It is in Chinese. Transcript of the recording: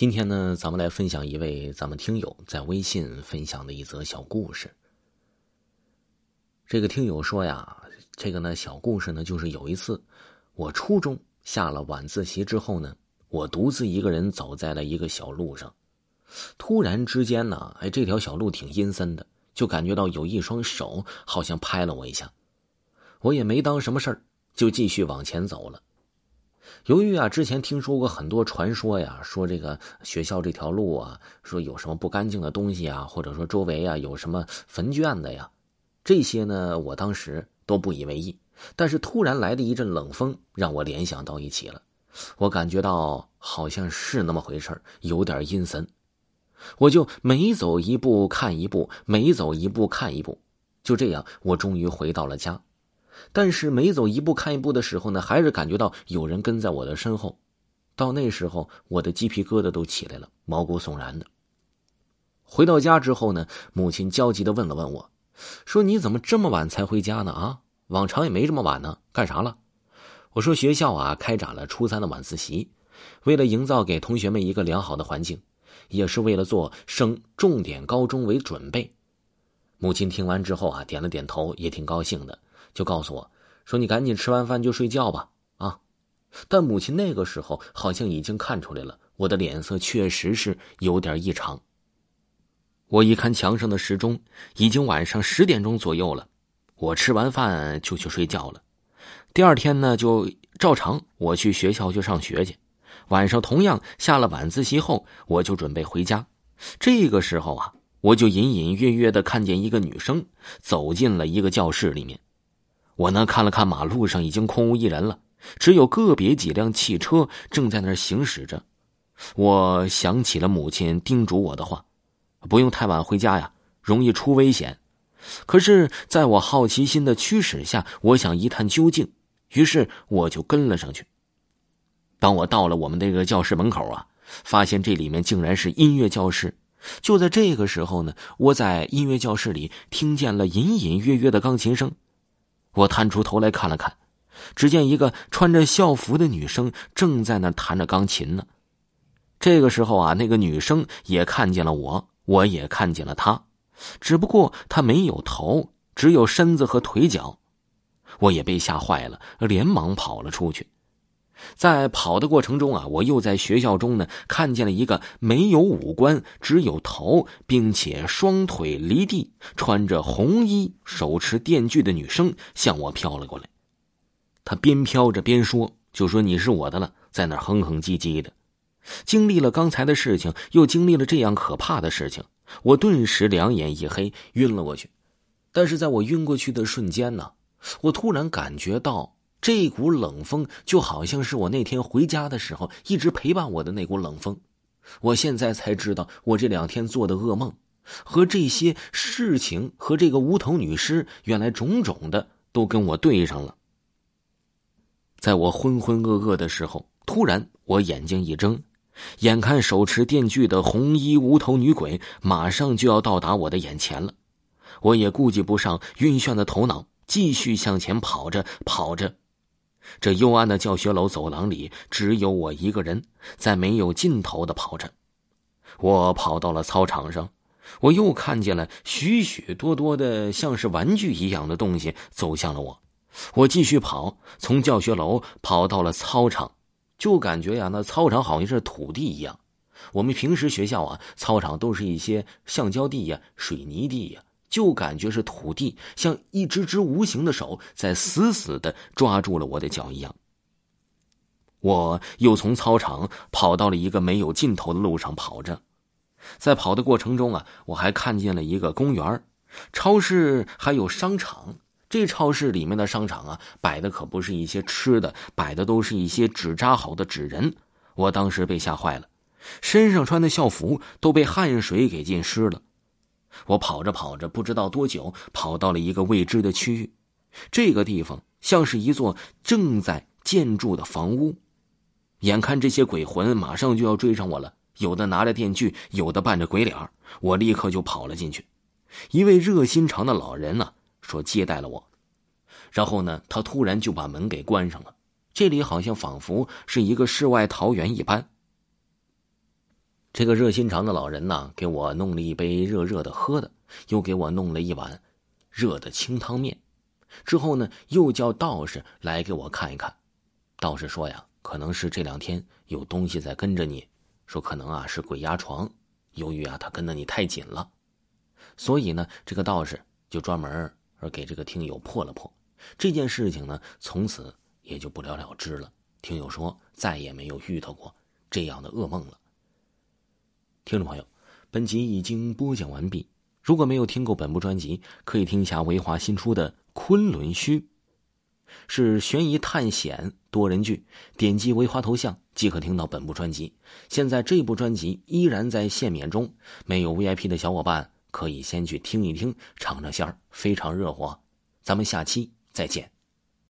今天呢，咱们来分享一位咱们听友在微信分享的一则小故事。这个听友说呀，这个呢小故事呢，就是有一次我初中下了晚自习之后呢，我独自一个人走在了一个小路上，突然之间呢，哎，这条小路挺阴森的，就感觉到有一双手好像拍了我一下，我也没当什么事儿，就继续往前走了。由于啊，之前听说过很多传说呀，说这个学校这条路啊，说有什么不干净的东西啊，或者说周围啊有什么坟圈子呀，这些呢，我当时都不以为意。但是突然来的一阵冷风，让我联想到一起了，我感觉到好像是那么回事有点阴森。我就每走一步看一步，每走一步看一步，就这样，我终于回到了家。但是每走一步看一步的时候呢，还是感觉到有人跟在我的身后。到那时候，我的鸡皮疙瘩都起来了，毛骨悚然的。回到家之后呢，母亲焦急的问了问我，说：“你怎么这么晚才回家呢？啊，往常也没这么晚呢，干啥了？”我说：“学校啊，开展了初三的晚自习，为了营造给同学们一个良好的环境，也是为了做升重点高中为准备。”母亲听完之后啊，点了点头，也挺高兴的。就告诉我，说你赶紧吃完饭就睡觉吧，啊！但母亲那个时候好像已经看出来了，我的脸色确实是有点异常。我一看墙上的时钟，已经晚上十点钟左右了。我吃完饭就去睡觉了。第二天呢，就照常我去学校去上学去。晚上同样下了晚自习后，我就准备回家。这个时候啊，我就隐隐约约的看见一个女生走进了一个教室里面。我呢看了看马路上已经空无一人了，只有个别几辆汽车正在那儿行驶着。我想起了母亲叮嘱我的话，不用太晚回家呀，容易出危险。可是，在我好奇心的驱使下，我想一探究竟，于是我就跟了上去。当我到了我们那个教室门口啊，发现这里面竟然是音乐教室。就在这个时候呢，我在音乐教室里听见了隐隐约约的钢琴声。我探出头来看了看，只见一个穿着校服的女生正在那弹着钢琴呢。这个时候啊，那个女生也看见了我，我也看见了她，只不过她没有头，只有身子和腿脚。我也被吓坏了，连忙跑了出去。在跑的过程中啊，我又在学校中呢看见了一个没有五官、只有头，并且双腿离地、穿着红衣、手持电锯的女生向我飘了过来。她边飘着边说：“就说你是我的了。”在那哼哼唧唧的。经历了刚才的事情，又经历了这样可怕的事情，我顿时两眼一黑，晕了过去。但是在我晕过去的瞬间呢，我突然感觉到。这股冷风就好像是我那天回家的时候一直陪伴我的那股冷风。我现在才知道，我这两天做的噩梦和这些事情和这个无头女尸，原来种种的都跟我对上了。在我浑浑噩噩的时候，突然我眼睛一睁，眼看手持电锯的红衣无头女鬼马上就要到达我的眼前了，我也顾及不上晕眩的头脑，继续向前跑着跑着。这幽暗的教学楼走廊里，只有我一个人在没有尽头的跑着。我跑到了操场上，我又看见了许许多多的像是玩具一样的东西走向了我。我继续跑，从教学楼跑到了操场，就感觉呀，那操场好像是土地一样。我们平时学校啊，操场都是一些橡胶地呀、水泥地呀。就感觉是土地像一只只无形的手在死死的抓住了我的脚一样。我又从操场跑到了一个没有尽头的路上跑着，在跑的过程中啊，我还看见了一个公园、超市还有商场。这超市里面的商场啊，摆的可不是一些吃的，摆的都是一些纸扎好的纸人。我当时被吓坏了，身上穿的校服都被汗水给浸湿了。我跑着跑着，不知道多久，跑到了一个未知的区域。这个地方像是一座正在建筑的房屋。眼看这些鬼魂马上就要追上我了，有的拿着电锯，有的扮着鬼脸我立刻就跑了进去。一位热心肠的老人呢，说接待了我。然后呢，他突然就把门给关上了。这里好像仿佛是一个世外桃源一般。这个热心肠的老人呢，给我弄了一杯热热的喝的，又给我弄了一碗热的清汤面。之后呢，又叫道士来给我看一看。道士说呀，可能是这两天有东西在跟着你，说可能啊是鬼压床。由于啊他跟着你太紧了，所以呢，这个道士就专门而给这个听友破了破。这件事情呢，从此也就不了了之了。听友说再也没有遇到过这样的噩梦了。听众朋友，本集已经播讲完毕。如果没有听过本部专辑，可以听一下维华新出的《昆仑虚》，是悬疑探险多人剧。点击维华头像即可听到本部专辑。现在这部专辑依然在限免中，没有 VIP 的小伙伴可以先去听一听，尝尝鲜儿，非常热火。咱们下期再见。